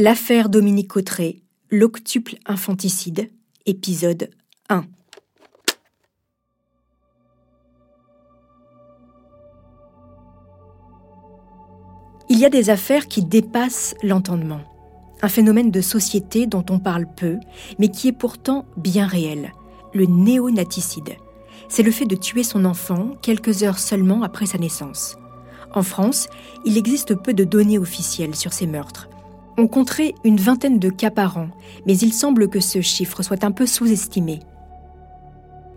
L'affaire Dominique Cotteret, l'octuple infanticide, épisode 1. Il y a des affaires qui dépassent l'entendement. Un phénomène de société dont on parle peu, mais qui est pourtant bien réel, le néonaticide. C'est le fait de tuer son enfant quelques heures seulement après sa naissance. En France, il existe peu de données officielles sur ces meurtres. On compterait une vingtaine de cas par an, mais il semble que ce chiffre soit un peu sous-estimé.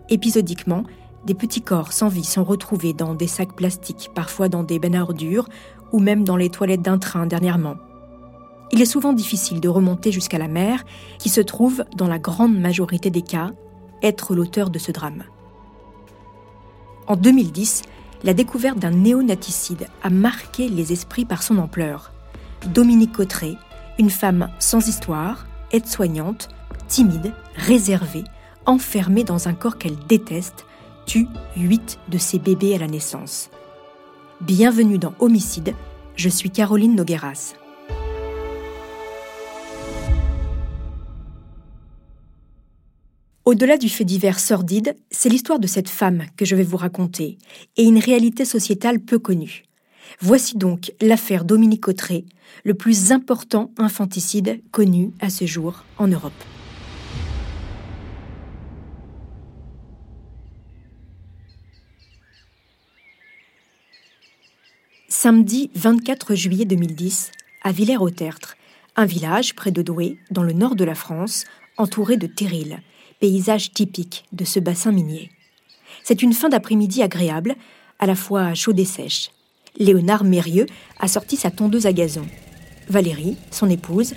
Épisodiquement, des petits corps sans vie sont retrouvés dans des sacs plastiques, parfois dans des bennes à ordures ou même dans les toilettes d'un train dernièrement. Il est souvent difficile de remonter jusqu'à la mère, qui se trouve, dans la grande majorité des cas, être l'auteur de ce drame. En 2010, la découverte d'un néonaticide a marqué les esprits par son ampleur. Dominique Cotteret, une femme sans histoire, aide-soignante, timide, réservée, enfermée dans un corps qu'elle déteste, tue huit de ses bébés à la naissance. Bienvenue dans Homicide, je suis Caroline Nogueras. Au-delà du fait divers sordide, c'est l'histoire de cette femme que je vais vous raconter, et une réalité sociétale peu connue. Voici donc l'affaire Dominique Cotteret, le plus important infanticide connu à ce jour en Europe. Samedi 24 juillet 2010, à Villers-au-Tertre, un village près de Douai, dans le nord de la France, entouré de terrils, paysage typique de ce bassin minier. C'est une fin d'après-midi agréable, à la fois chaude et sèche. Léonard Mérieux a sorti sa tondeuse à gazon. Valérie, son épouse,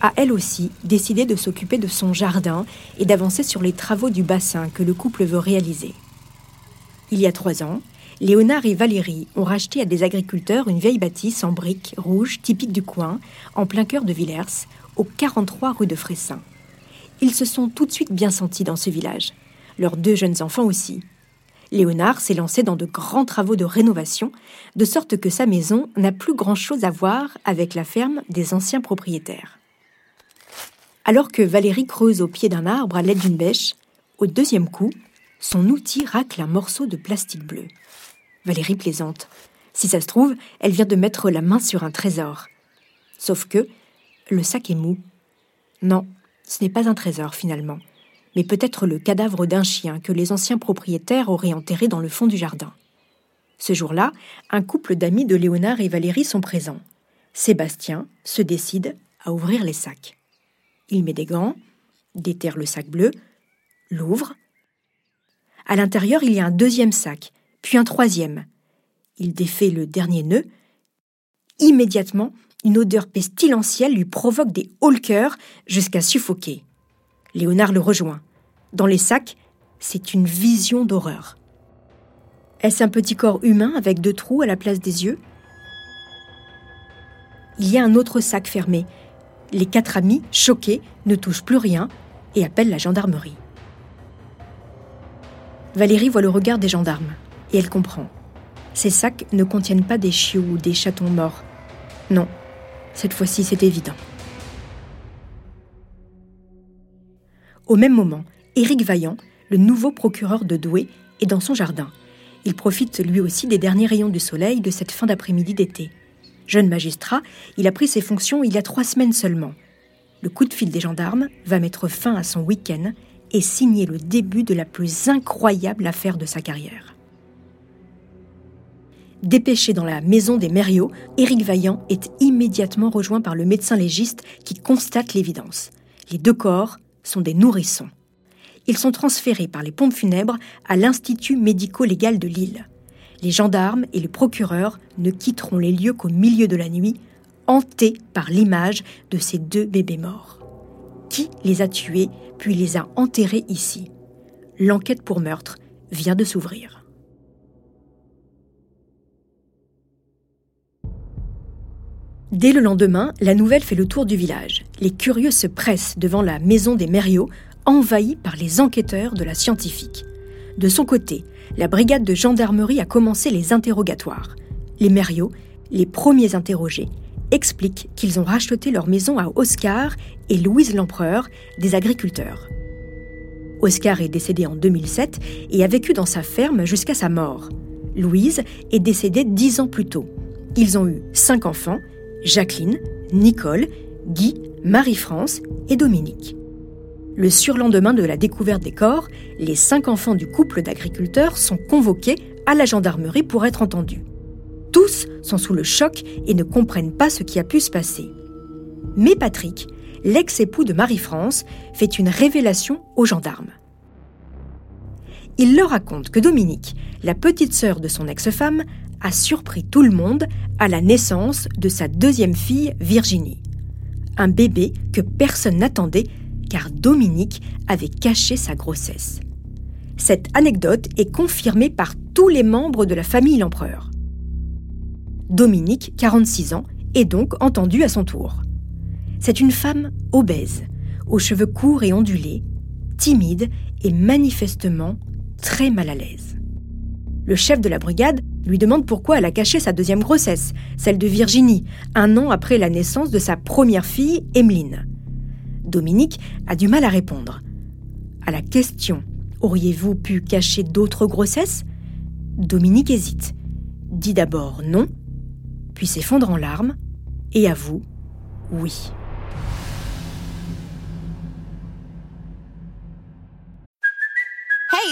a elle aussi décidé de s'occuper de son jardin et d'avancer sur les travaux du bassin que le couple veut réaliser. Il y a trois ans, Léonard et Valérie ont racheté à des agriculteurs une vieille bâtisse en briques rouges typique du coin, en plein cœur de Villers, au 43 rue de Fressin. Ils se sont tout de suite bien sentis dans ce village. Leurs deux jeunes enfants aussi. Léonard s'est lancé dans de grands travaux de rénovation, de sorte que sa maison n'a plus grand-chose à voir avec la ferme des anciens propriétaires. Alors que Valérie creuse au pied d'un arbre à l'aide d'une bêche, au deuxième coup, son outil racle un morceau de plastique bleu. Valérie plaisante. Si ça se trouve, elle vient de mettre la main sur un trésor. Sauf que le sac est mou. Non, ce n'est pas un trésor finalement, mais peut-être le cadavre d'un chien que les anciens propriétaires auraient enterré dans le fond du jardin. Ce jour-là, un couple d'amis de Léonard et Valérie sont présents. Sébastien se décide à ouvrir les sacs. Il met des gants, déterre le sac bleu, l'ouvre. À l'intérieur, il y a un deuxième sac, puis un troisième. Il défait le dernier nœud. Immédiatement, une odeur pestilentielle lui provoque des hauts jusqu'à suffoquer. Léonard le rejoint. Dans les sacs, c'est une vision d'horreur. Est-ce un petit corps humain avec deux trous à la place des yeux? Il y a un autre sac fermé. Les quatre amis, choqués, ne touchent plus rien et appellent la gendarmerie. Valérie voit le regard des gendarmes et elle comprend. Ces sacs ne contiennent pas des chiots ou des chatons morts. Non, cette fois-ci c'est évident. Au même moment, Éric Vaillant, le nouveau procureur de Douai, est dans son jardin. Il profite lui aussi des derniers rayons du soleil de cette fin d'après-midi d'été. Jeune magistrat, il a pris ses fonctions il y a trois semaines seulement. Le coup de fil des gendarmes va mettre fin à son week-end et signer le début de la plus incroyable affaire de sa carrière. Dépêché dans la maison des Mériaux, Éric Vaillant est immédiatement rejoint par le médecin légiste qui constate l'évidence. Les deux corps sont des nourrissons. Ils sont transférés par les pompes funèbres à l'Institut médico-légal de Lille. Les gendarmes et le procureur ne quitteront les lieux qu'au milieu de la nuit, hantés par l'image de ces deux bébés morts. Qui les a tués puis les a enterrés ici? L'enquête pour meurtre vient de s'ouvrir. Dès le lendemain, la nouvelle fait le tour du village. Les curieux se pressent devant la maison des Mériaux, envahie par les enquêteurs de la scientifique. De son côté, la brigade de gendarmerie a commencé les interrogatoires. Les Mériaux, les premiers interrogés, expliquent qu'ils ont racheté leur maison à Oscar et Louise l'Empereur, des agriculteurs. Oscar est décédé en 2007 et a vécu dans sa ferme jusqu'à sa mort. Louise est décédée dix ans plus tôt. Ils ont eu cinq enfants, Jacqueline, Nicole, Guy, Marie-France et Dominique. Le surlendemain de la découverte des corps, les cinq enfants du couple d'agriculteurs sont convoqués à la gendarmerie pour être entendus. Tous sont sous le choc et ne comprennent pas ce qui a pu se passer. Mais Patrick, l'ex-époux de Marie-France, fait une révélation aux gendarmes. Il leur raconte que Dominique, la petite sœur de son ex-femme, a surpris tout le monde à la naissance de sa deuxième fille, Virginie. Un bébé que personne n'attendait car Dominique avait caché sa grossesse. Cette anecdote est confirmée par tous les membres de la famille L'Empereur. Dominique, 46 ans, est donc entendue à son tour. C'est une femme obèse, aux cheveux courts et ondulés, timide et manifestement très mal à l'aise. Le chef de la brigade lui demande pourquoi elle a caché sa deuxième grossesse, celle de Virginie, un an après la naissance de sa première fille, Emmeline. Dominique a du mal à répondre. À la question Auriez-vous pu cacher d'autres grossesses? Dominique hésite, dit d'abord non, puis s'effondre en larmes et avoue oui.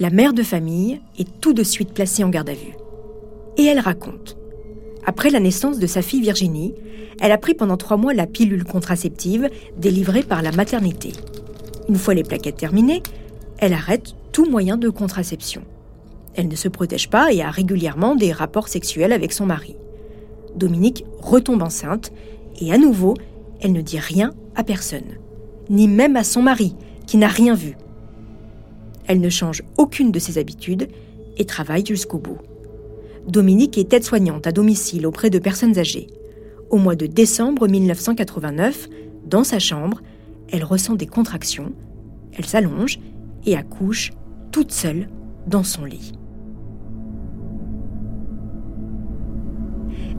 La mère de famille est tout de suite placée en garde à vue. Et elle raconte. Après la naissance de sa fille Virginie, elle a pris pendant trois mois la pilule contraceptive délivrée par la maternité. Une fois les plaquettes terminées, elle arrête tout moyen de contraception. Elle ne se protège pas et a régulièrement des rapports sexuels avec son mari. Dominique retombe enceinte et à nouveau, elle ne dit rien à personne, ni même à son mari, qui n'a rien vu. Elle ne change aucune de ses habitudes et travaille jusqu'au bout. Dominique est aide-soignante à domicile auprès de personnes âgées. Au mois de décembre 1989, dans sa chambre, elle ressent des contractions, elle s'allonge et accouche toute seule dans son lit.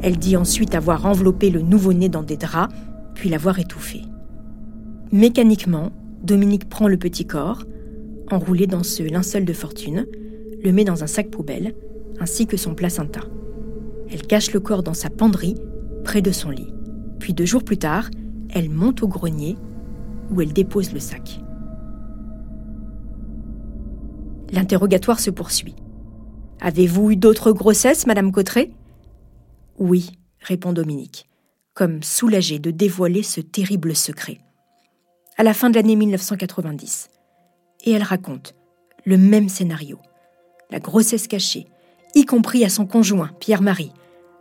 Elle dit ensuite avoir enveloppé le nouveau-né dans des draps, puis l'avoir étouffé. Mécaniquement, Dominique prend le petit corps, enroulé dans ce linceul de fortune, le met dans un sac poubelle, ainsi que son placenta. Elle cache le corps dans sa penderie, près de son lit. Puis deux jours plus tard, elle monte au grenier, où elle dépose le sac. L'interrogatoire se poursuit. Avez-vous eu d'autres grossesses, Madame Cotteret Oui, répond Dominique, comme soulagée de dévoiler ce terrible secret. À la fin de l'année 1990, et elle raconte le même scénario. La grossesse cachée, y compris à son conjoint, Pierre-Marie,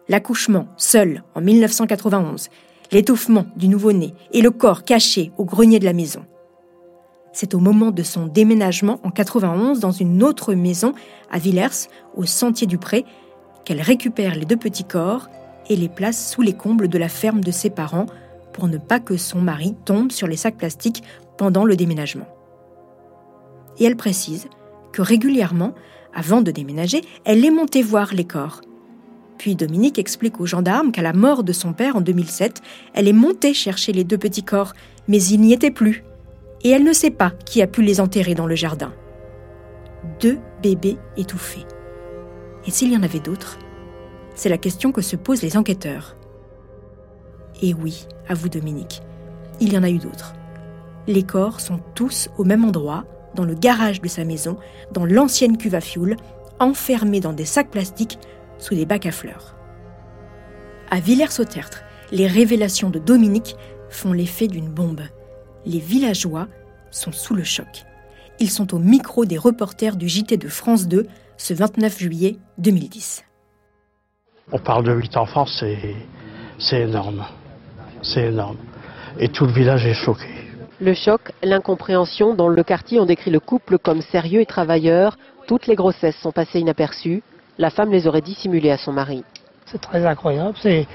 l'accouchement seul en 1991, l'étouffement du nouveau-né et le corps caché au grenier de la maison. C'est au moment de son déménagement en 91 dans une autre maison à Villers, au Sentier du Pré, qu'elle récupère les deux petits corps et les place sous les combles de la ferme de ses parents pour ne pas que son mari tombe sur les sacs plastiques pendant le déménagement et elle précise que régulièrement, avant de déménager, elle est montée voir les corps. Puis Dominique explique aux gendarmes qu'à la mort de son père en 2007, elle est montée chercher les deux petits corps, mais ils n'y étaient plus. Et elle ne sait pas qui a pu les enterrer dans le jardin. Deux bébés étouffés. Et s'il y en avait d'autres? C'est la question que se posent les enquêteurs. Et oui, avoue Dominique, il y en a eu d'autres. Les corps sont tous au même endroit, dans le garage de sa maison, dans l'ancienne cuve à fioul, enfermée dans des sacs plastiques sous des bacs à fleurs. À Villers-au-Tertre, les révélations de Dominique font l'effet d'une bombe. Les villageois sont sous le choc. Ils sont au micro des reporters du JT de France 2 ce 29 juillet 2010. On parle de huit enfants, c'est énorme. C'est énorme. Et tout le village est choqué. Le choc, l'incompréhension. Dans le quartier, on décrit le couple comme sérieux et travailleur. Toutes les grossesses sont passées inaperçues. La femme les aurait dissimulées à son mari. C'est très incroyable. C'est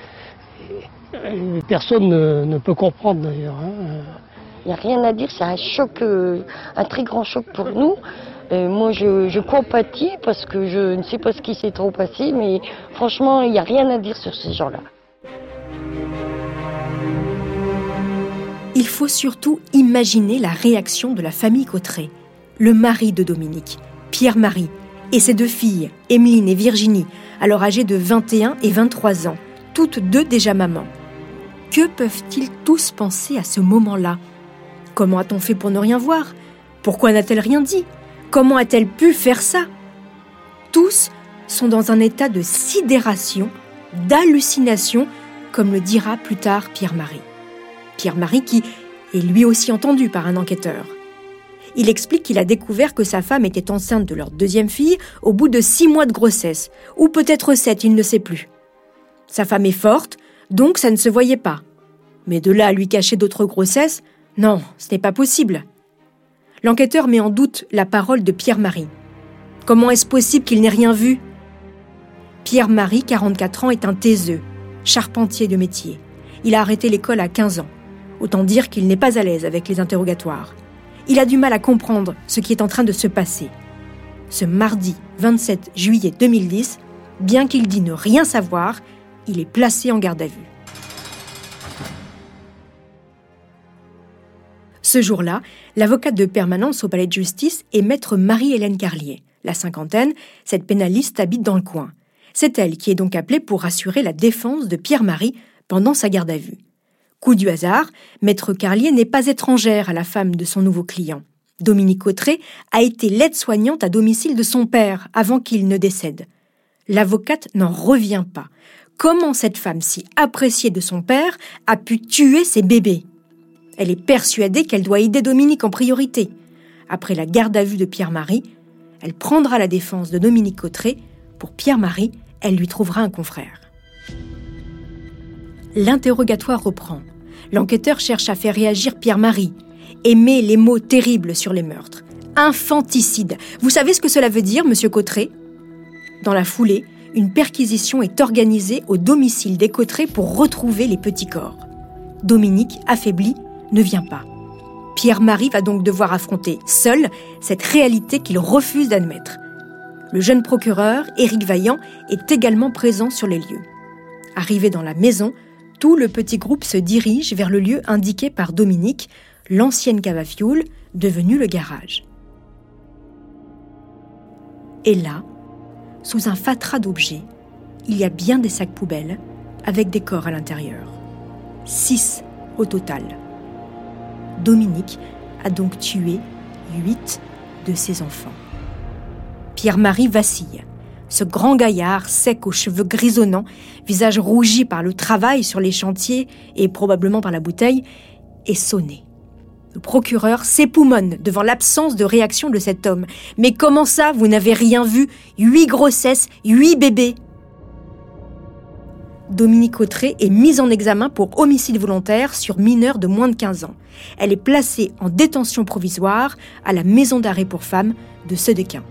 personne ne, peut comprendre d'ailleurs. Hein. Il n'y a rien à dire. C'est un choc, euh, un très grand choc pour nous. Euh, moi, je, je, compatis parce que je ne sais pas ce qui s'est trop passé, mais franchement, il n'y a rien à dire sur ces gens-là. Il faut surtout imaginer la réaction de la famille Cotteret, le mari de Dominique, Pierre-Marie, et ses deux filles, Emeline et Virginie, alors âgées de 21 et 23 ans, toutes deux déjà mamans. Que peuvent-ils tous penser à ce moment-là? Comment a-t-on fait pour ne rien voir? Pourquoi n'a-t-elle rien dit? Comment a-t-elle pu faire ça? Tous sont dans un état de sidération, d'hallucination, comme le dira plus tard Pierre-Marie. Pierre-Marie qui est lui aussi entendu par un enquêteur. Il explique qu'il a découvert que sa femme était enceinte de leur deuxième fille au bout de six mois de grossesse, ou peut-être sept, il ne sait plus. Sa femme est forte, donc ça ne se voyait pas. Mais de là à lui cacher d'autres grossesses, non, ce n'est pas possible. L'enquêteur met en doute la parole de Pierre-Marie. Comment est-ce possible qu'il n'ait rien vu? Pierre-Marie, 44 ans, est un taiseux, charpentier de métier. Il a arrêté l'école à 15 ans. Autant dire qu'il n'est pas à l'aise avec les interrogatoires il a du mal à comprendre ce qui est en train de se passer. Ce mardi 27 juillet 2010, bien qu'il dit ne rien savoir, il est placé en garde à vue. Ce jour-là, l'avocate de permanence au palais de justice est maître Marie-Hélène Carlier. La cinquantaine, cette pénaliste habite dans le coin. C'est elle qui est donc appelée pour assurer la défense de Pierre-Marie pendant sa garde à vue. Coup du hasard, Maître Carlier n'est pas étrangère à la femme de son nouveau client. Dominique Autré a été l'aide-soignante à domicile de son père avant qu'il ne décède. L'avocate n'en revient pas. Comment cette femme si appréciée de son père a pu tuer ses bébés? Elle est persuadée qu'elle doit aider Dominique en priorité. Après la garde à vue de Pierre-Marie, elle prendra la défense de Dominique Autré. Pour Pierre-Marie, elle lui trouvera un confrère. L'interrogatoire reprend. L'enquêteur cherche à faire réagir Pierre-Marie et met les mots terribles sur les meurtres. Infanticide. Vous savez ce que cela veut dire, monsieur Cotteret Dans la foulée, une perquisition est organisée au domicile des Cotteret pour retrouver les petits corps. Dominique, affaibli, ne vient pas. Pierre-Marie va donc devoir affronter seul cette réalité qu'il refuse d'admettre. Le jeune procureur, Éric Vaillant, est également présent sur les lieux. Arrivé dans la maison, tout le petit groupe se dirige vers le lieu indiqué par Dominique, l'ancienne cave à fioul, devenue le garage. Et là, sous un fatras d'objets, il y a bien des sacs poubelles avec des corps à l'intérieur. Six au total. Dominique a donc tué huit de ses enfants. Pierre-Marie vacille. Ce grand gaillard, sec aux cheveux grisonnants, visage rougi par le travail sur les chantiers et probablement par la bouteille, est sonné. Le procureur s'époumonne devant l'absence de réaction de cet homme. Mais comment ça, vous n'avez rien vu? Huit grossesses, huit bébés? Dominique Autré est mise en examen pour homicide volontaire sur mineur de moins de 15 ans. Elle est placée en détention provisoire à la maison d'arrêt pour femmes de Sedequin.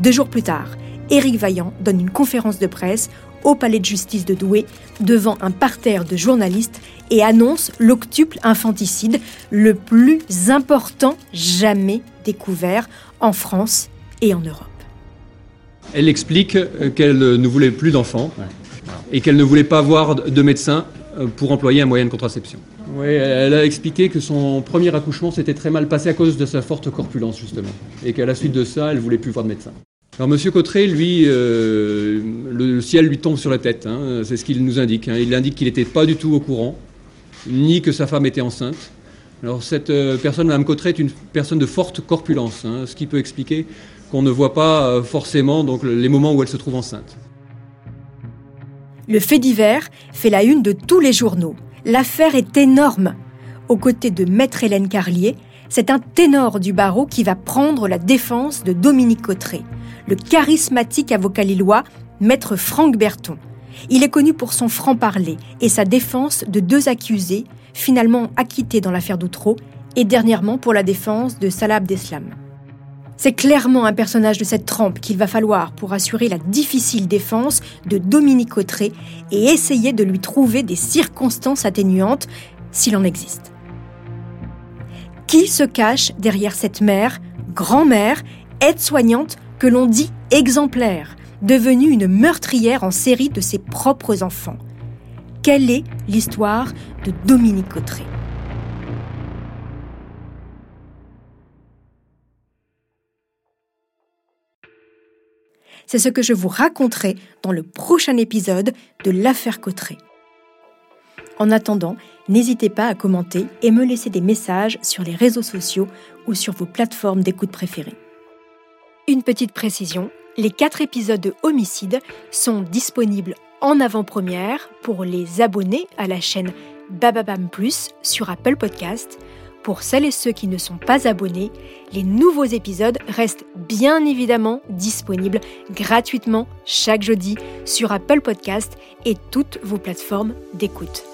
Deux jours plus tard, Éric Vaillant donne une conférence de presse au palais de justice de Douai devant un parterre de journalistes et annonce l'octuple infanticide le plus important jamais découvert en France et en Europe. Elle explique qu'elle ne voulait plus d'enfants et qu'elle ne voulait pas voir de médecin euh, pour employer un moyen de contraception. Oui, elle a expliqué que son premier accouchement s'était très mal passé à cause de sa forte corpulence, justement. Et qu'à la suite de ça, elle voulait plus voir de médecin. Alors Monsieur Cotteret, lui, euh, le ciel lui tombe sur la tête, hein, c'est ce qu'il nous indique. Hein. Il indique qu'il n'était pas du tout au courant, ni que sa femme était enceinte. Alors cette euh, personne, Mme Cotteret, est une personne de forte corpulence, hein, ce qui peut expliquer qu'on ne voit pas euh, forcément les moments où elle se trouve enceinte. Le fait divers fait la une de tous les journaux. L'affaire est énorme. Aux côtés de Maître Hélène Carlier, c'est un ténor du barreau qui va prendre la défense de Dominique Cotteret le charismatique avocat lillois, maître Franck Berton. Il est connu pour son franc-parler et sa défense de deux accusés, finalement acquittés dans l'affaire d'Outreau, et dernièrement pour la défense de Salah Abdeslam. C'est clairement un personnage de cette trempe qu'il va falloir pour assurer la difficile défense de Dominique Autré et essayer de lui trouver des circonstances atténuantes s'il en existe. Qui se cache derrière cette mère, grand-mère, aide-soignante que l'on dit exemplaire, devenue une meurtrière en série de ses propres enfants Quelle est l'histoire de Dominique Autré C'est ce que je vous raconterai dans le prochain épisode de l'affaire Cotteret. En attendant, n'hésitez pas à commenter et me laisser des messages sur les réseaux sociaux ou sur vos plateformes d'écoute préférées. Une petite précision, les quatre épisodes de Homicide sont disponibles en avant-première pour les abonnés à la chaîne Bababam Plus sur Apple Podcast. Pour celles et ceux qui ne sont pas abonnés, les nouveaux épisodes restent bien évidemment disponibles gratuitement chaque jeudi sur Apple Podcast et toutes vos plateformes d'écoute.